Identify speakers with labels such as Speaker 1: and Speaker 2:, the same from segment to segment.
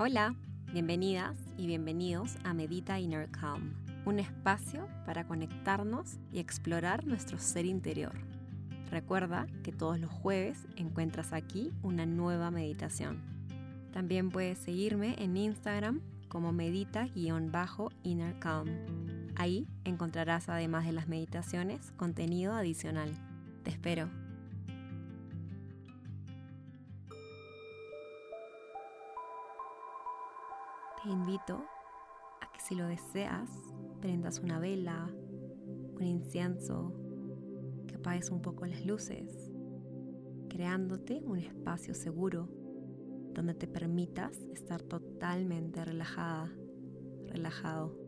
Speaker 1: Hola, bienvenidas y bienvenidos a Medita Inner Calm, un espacio para conectarnos y explorar nuestro ser interior. Recuerda que todos los jueves encuentras aquí una nueva meditación. También puedes seguirme en Instagram como medita-inner calm. Ahí encontrarás además de las meditaciones contenido adicional. Te espero. Te invito a que si lo deseas, prendas una vela, un incienso, que apagues un poco las luces, creándote un espacio seguro donde te permitas estar totalmente relajada, relajado.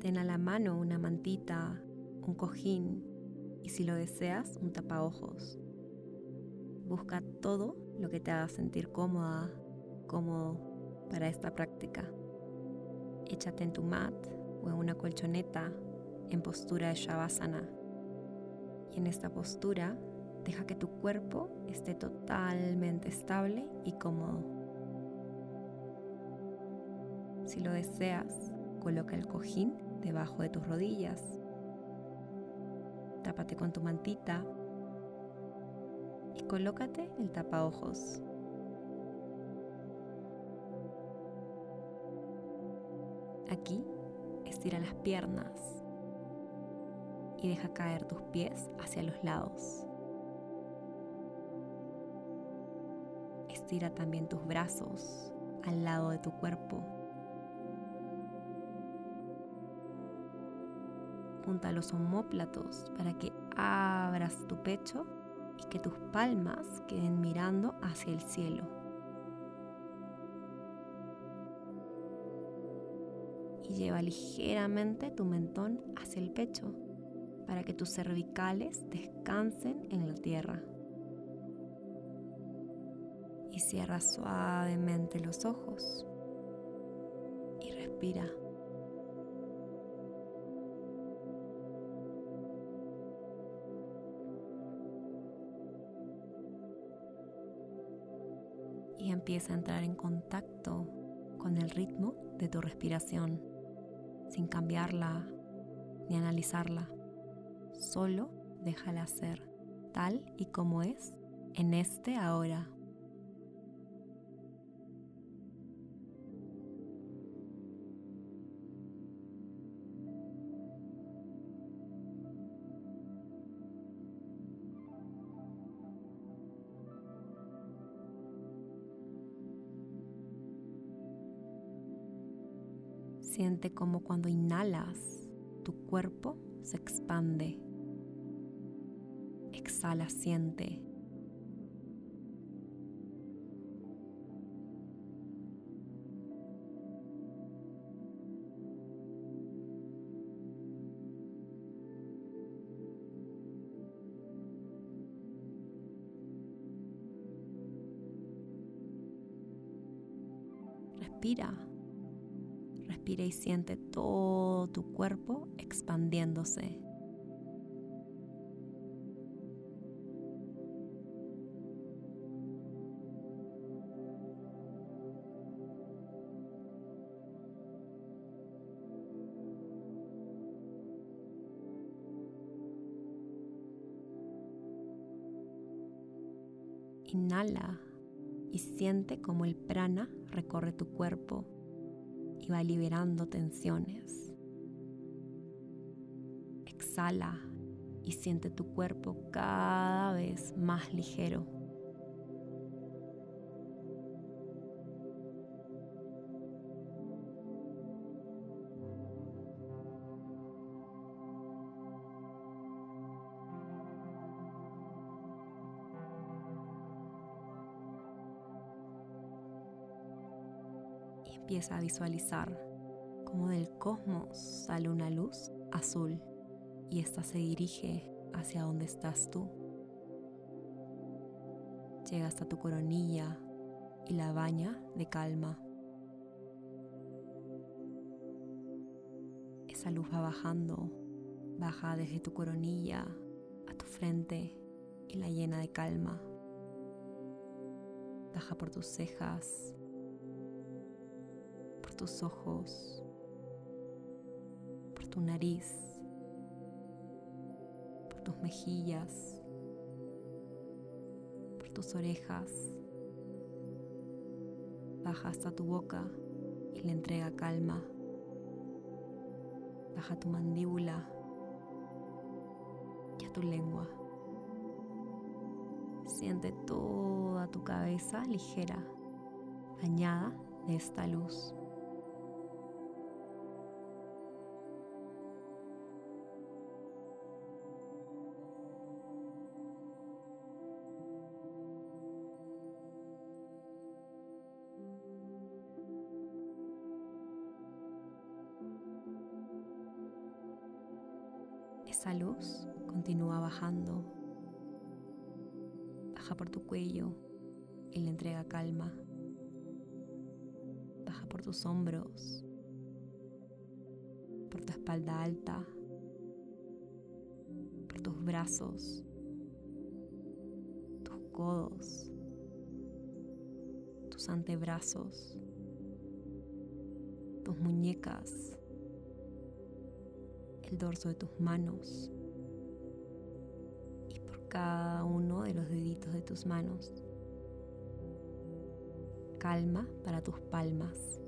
Speaker 1: Ten a la mano una mantita, un cojín y si lo deseas, un tapaojos. Busca todo lo que te haga sentir cómoda, cómodo para esta práctica. Échate en tu mat o en una colchoneta en postura de Shavasana. Y en esta postura, deja que tu cuerpo esté totalmente estable y cómodo. Si lo deseas, coloca el cojín debajo de tus rodillas. Tápate con tu mantita y colócate el tapaojos. Aquí estira las piernas y deja caer tus pies hacia los lados. Estira también tus brazos al lado de tu cuerpo. Junta los omóplatos para que abras tu pecho y que tus palmas queden mirando hacia el cielo. Y lleva ligeramente tu mentón hacia el pecho para que tus cervicales descansen en la tierra. Y cierra suavemente los ojos y respira. Y empieza a entrar en contacto con el ritmo de tu respiración sin cambiarla ni analizarla. Solo déjala ser tal y como es en este ahora. Siente como cuando inhalas, tu cuerpo se expande. Exhala, siente. Respira. Y siente todo tu cuerpo expandiéndose. Inhala y siente como el prana recorre tu cuerpo y va liberando tensiones. Exhala y siente tu cuerpo cada vez más ligero. Empieza a visualizar cómo del cosmos sale una luz azul y esta se dirige hacia donde estás tú. Llega hasta tu coronilla y la baña de calma. Esa luz va bajando, baja desde tu coronilla a tu frente y la llena de calma. Baja por tus cejas, tus ojos, por tu nariz, por tus mejillas, por tus orejas. Baja hasta tu boca y le entrega calma. Baja tu mandíbula y a tu lengua. Siente toda tu cabeza ligera, bañada de esta luz. Cuello y le entrega calma. Baja por tus hombros, por tu espalda alta, por tus brazos, tus codos, tus antebrazos, tus muñecas el dorso de tus manos cada uno de los deditos de tus manos. Calma para tus palmas.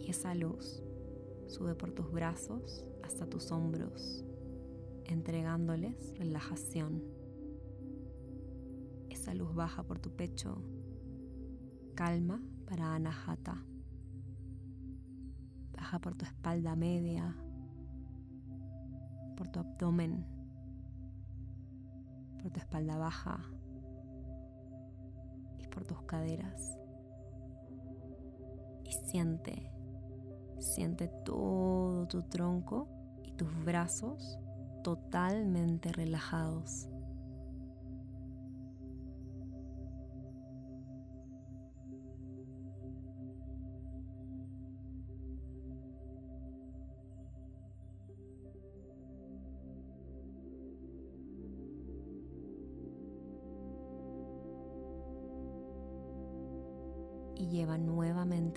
Speaker 1: Y esa luz sube por tus brazos hasta tus hombros, entregándoles relajación. Esa luz baja por tu pecho. Calma para Anahata por tu espalda media, por tu abdomen, por tu espalda baja y por tus caderas. Y siente, siente todo tu tronco y tus brazos totalmente relajados.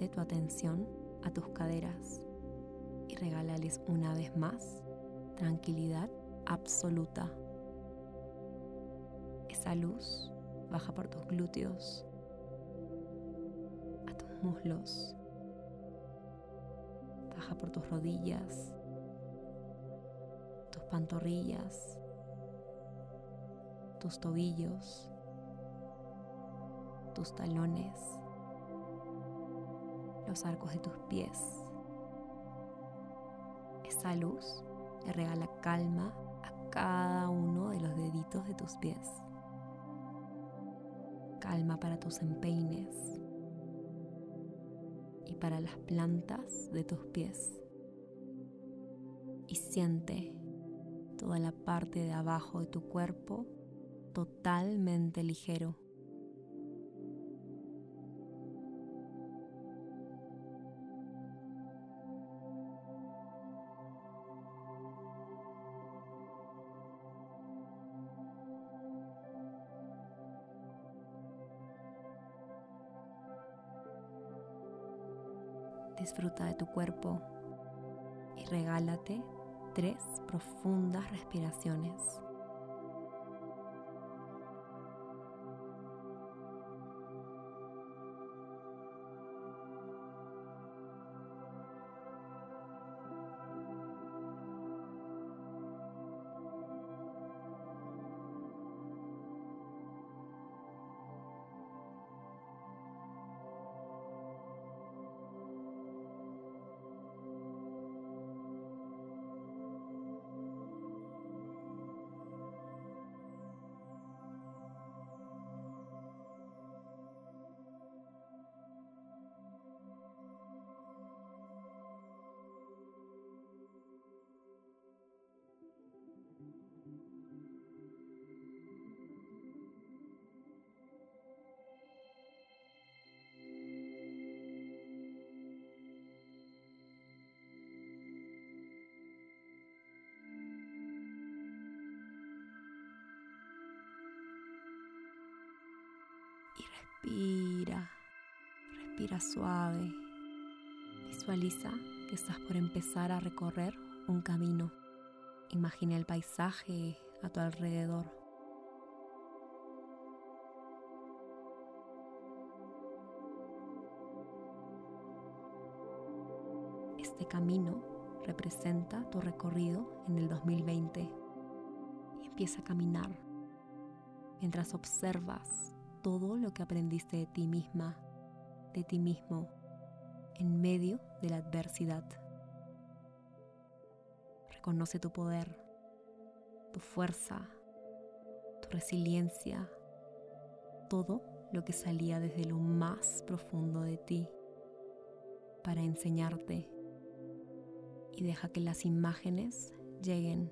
Speaker 1: Tu atención a tus caderas y regálales una vez más tranquilidad absoluta. Esa luz baja por tus glúteos, a tus muslos, baja por tus rodillas, tus pantorrillas, tus tobillos, tus talones los arcos de tus pies. Esa luz le regala calma a cada uno de los deditos de tus pies. Calma para tus empeines y para las plantas de tus pies. Y siente toda la parte de abajo de tu cuerpo totalmente ligero Disfruta de tu cuerpo y regálate tres profundas respiraciones. Respira, Respira suave. Visualiza que estás por empezar a recorrer un camino. Imagina el paisaje a tu alrededor. Este camino representa tu recorrido en el 2020 y empieza a caminar mientras observas todo lo que aprendiste de ti misma, de ti mismo, en medio de la adversidad. Reconoce tu poder, tu fuerza, tu resiliencia, todo lo que salía desde lo más profundo de ti para enseñarte y deja que las imágenes lleguen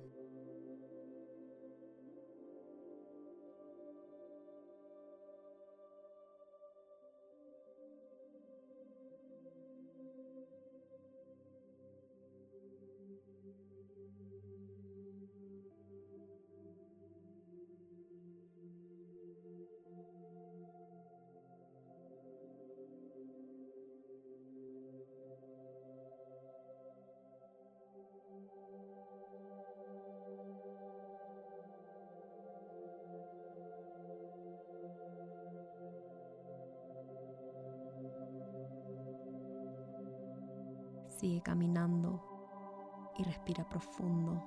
Speaker 1: Sigue caminando y respira profundo.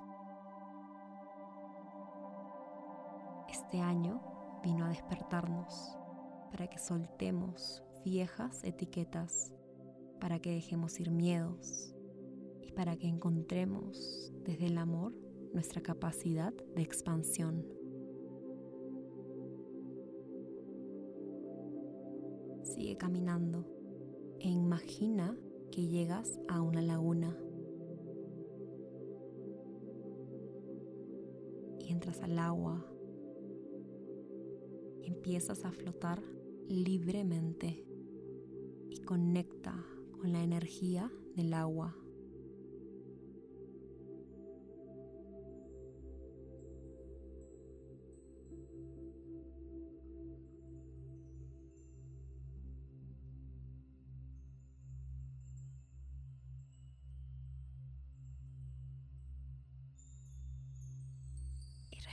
Speaker 1: Este año vino a despertarnos para que soltemos viejas etiquetas, para que dejemos ir miedos y para que encontremos desde el amor nuestra capacidad de expansión. Sigue caminando e imagina que llegas a una laguna entras al agua empiezas a flotar libremente y conecta con la energía del agua.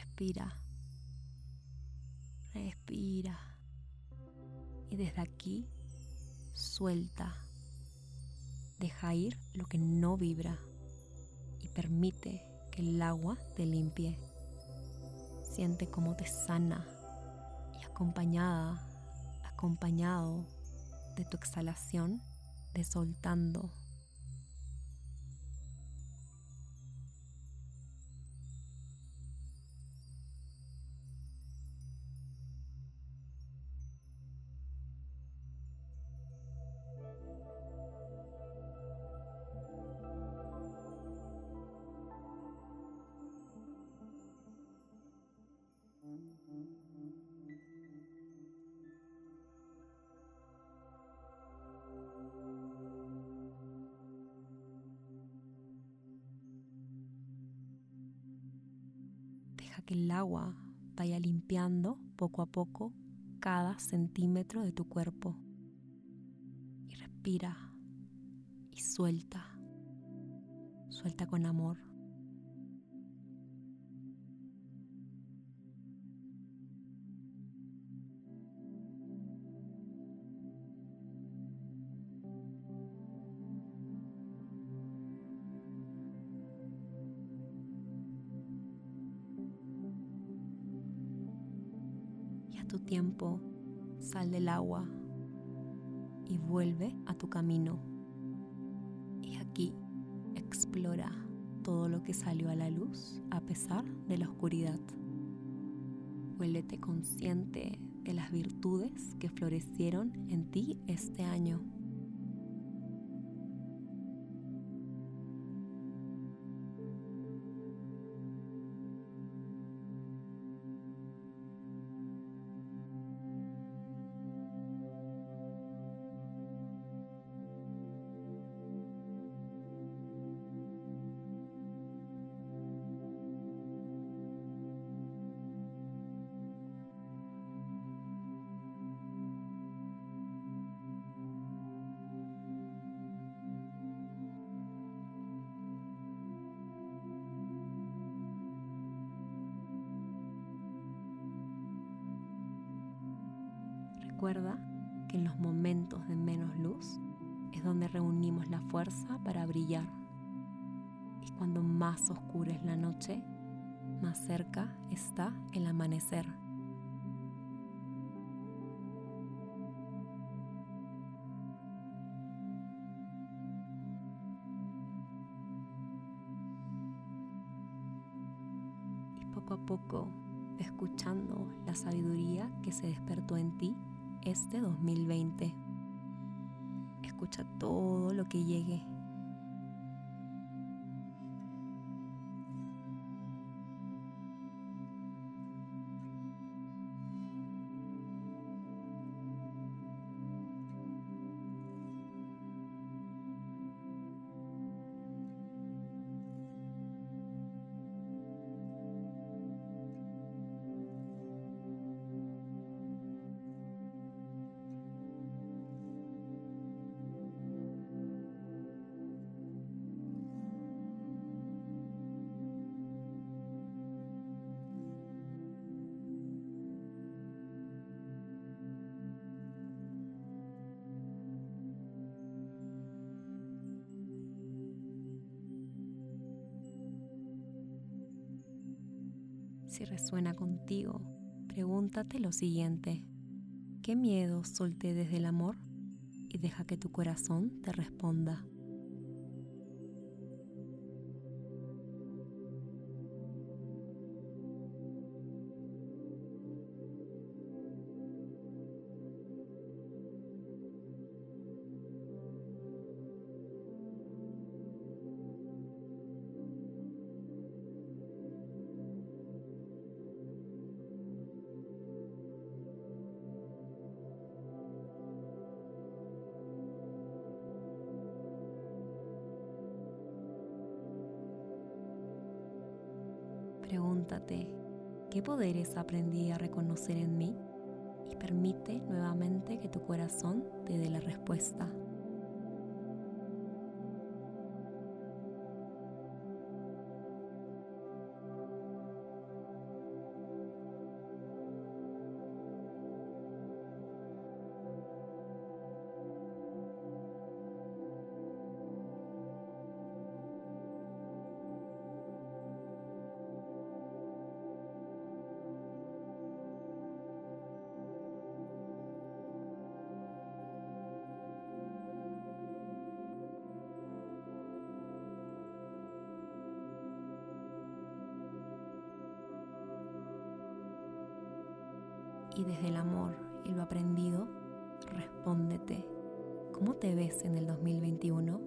Speaker 1: Respira. Respira. Y desde aquí suelta. Deja ir lo que no vibra y permite que el agua te limpie. Siente cómo te sana y acompañada, acompañado de tu exhalación, de soltando que el agua vaya limpiando poco a poco cada centímetro de tu cuerpo. Y respira y suelta. Suelta con amor. Tu tiempo, sal del agua y vuelve a tu camino. Y aquí explora todo lo que salió a la luz a pesar de la oscuridad. Vuélvete consciente de las virtudes que florecieron en ti este año. Recuerda que en los momentos de menos luz es donde reunimos la fuerza para brillar. Y cuando más oscura es la noche, más cerca está el amanecer. Y poco a poco, escuchando la sabiduría que se despertó en ti este 2020. Escucha todo lo que llegue Si resuena contigo, pregúntate lo siguiente. ¿Qué miedo solté desde el amor? Y deja que tu corazón te responda. Pregúntate, ¿qué poderes aprendí a reconocer en mí? Y permite nuevamente que tu corazón te dé la respuesta. Y desde el amor y lo aprendido, respóndete, ¿cómo te ves en el 2021?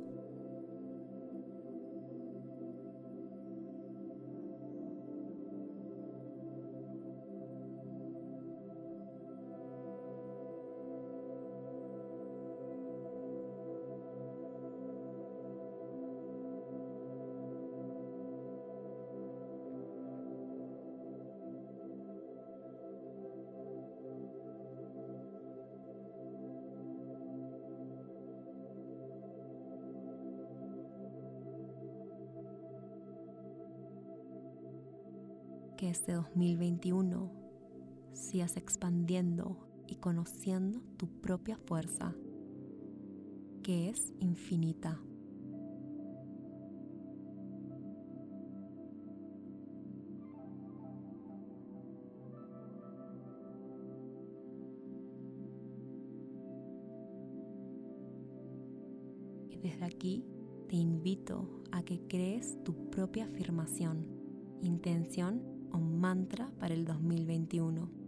Speaker 1: Que este 2021 sigas expandiendo y conociendo tu propia fuerza, que es infinita. Y desde aquí te invito a que crees tu propia afirmación, intención un mantra para el 2021.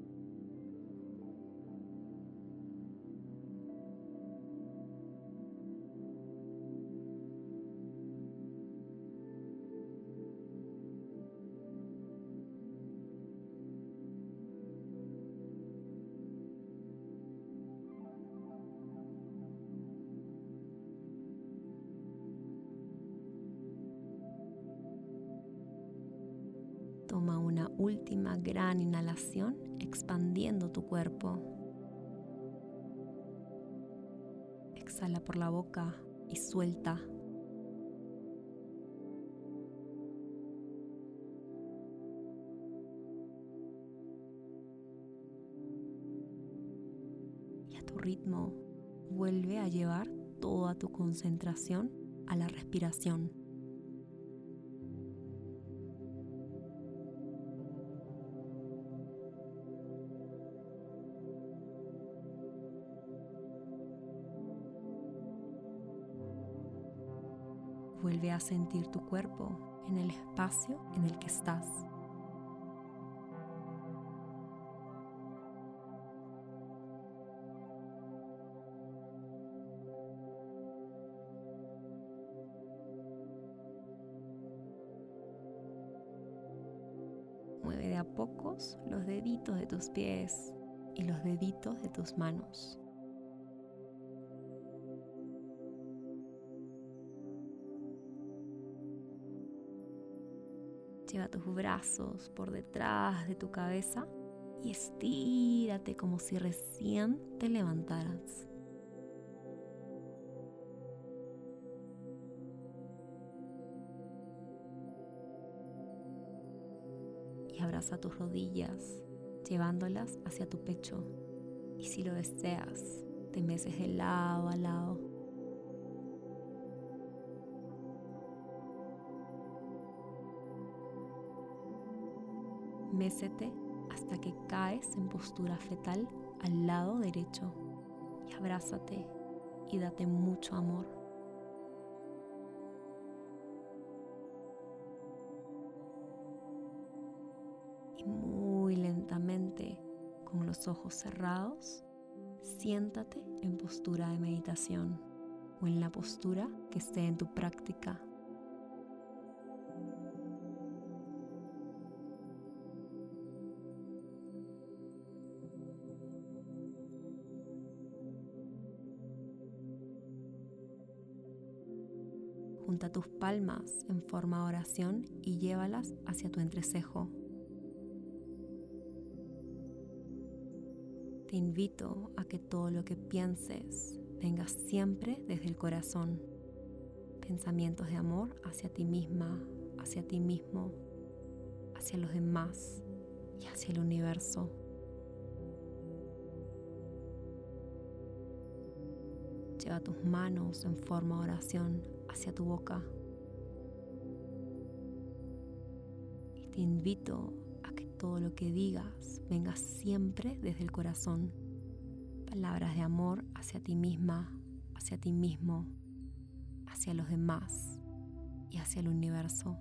Speaker 1: Última gran inhalación expandiendo tu cuerpo. Exhala por la boca y suelta. a tu ritmo. Vuelve a llevar toda tu concentración a la respiración. Vuelve a sentir tu cuerpo en el espacio en el que estás. Mueve de a pocos los deditos de tus pies y los deditos de tus manos. Lleva tus brazos por detrás de tu cabeza y estírate como si recién te levantaras. Y abraza tus rodillas, llevándolas hacia tu pecho. Y si lo deseas, te meces de lado a lado Hasta que caes en postura fetal al lado derecho y abrázate y date mucho amor. Y muy lentamente, con los ojos cerrados, siéntate en postura de meditación o en la postura que esté en tu práctica tus palmas en forma de oración y llévalas hacia tu entrecejo. Te invito a que todo lo que pienses venga siempre desde el corazón. Pensamientos de amor hacia ti misma, hacia ti mismo, hacia los demás y hacia el universo. Lleva tus manos en forma de oración hacia tu boca. Y te invito a que todo lo que digas venga siempre desde el corazón. Palabras de amor hacia ti misma, hacia ti mismo, hacia los demás y hacia el universo.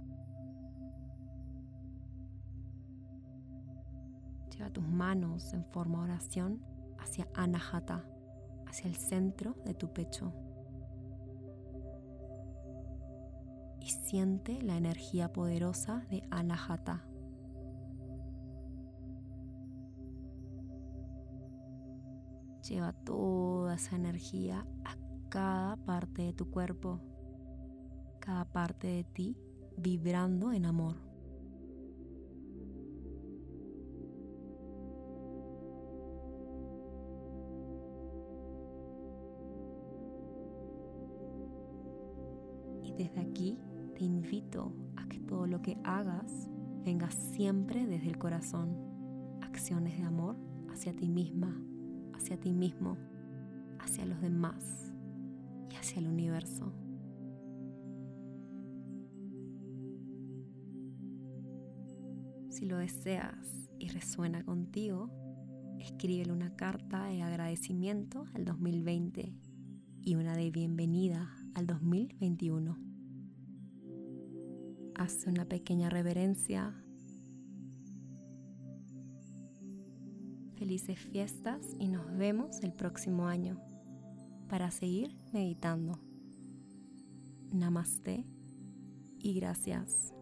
Speaker 1: Lleva tus manos en forma oración hacia Anahata, hacia el centro de tu pecho. Siente la energía poderosa de Anahata. Lleva toda esa energía a cada parte de tu cuerpo, cada parte de ti vibrando en amor. Y desde aquí te invito a que todo lo que hagas venga siempre desde el corazón. Acciones de amor hacia ti misma, hacia ti mismo, hacia los demás y hacia el universo. Si lo deseas y resuena contigo, escríbele una carta de agradecimiento al 2020 y una de bienvenida al 2021 haz una pequeña reverencia. Felices fiestas y nos vemos el próximo año para seguir meditando. Namaste y gracias.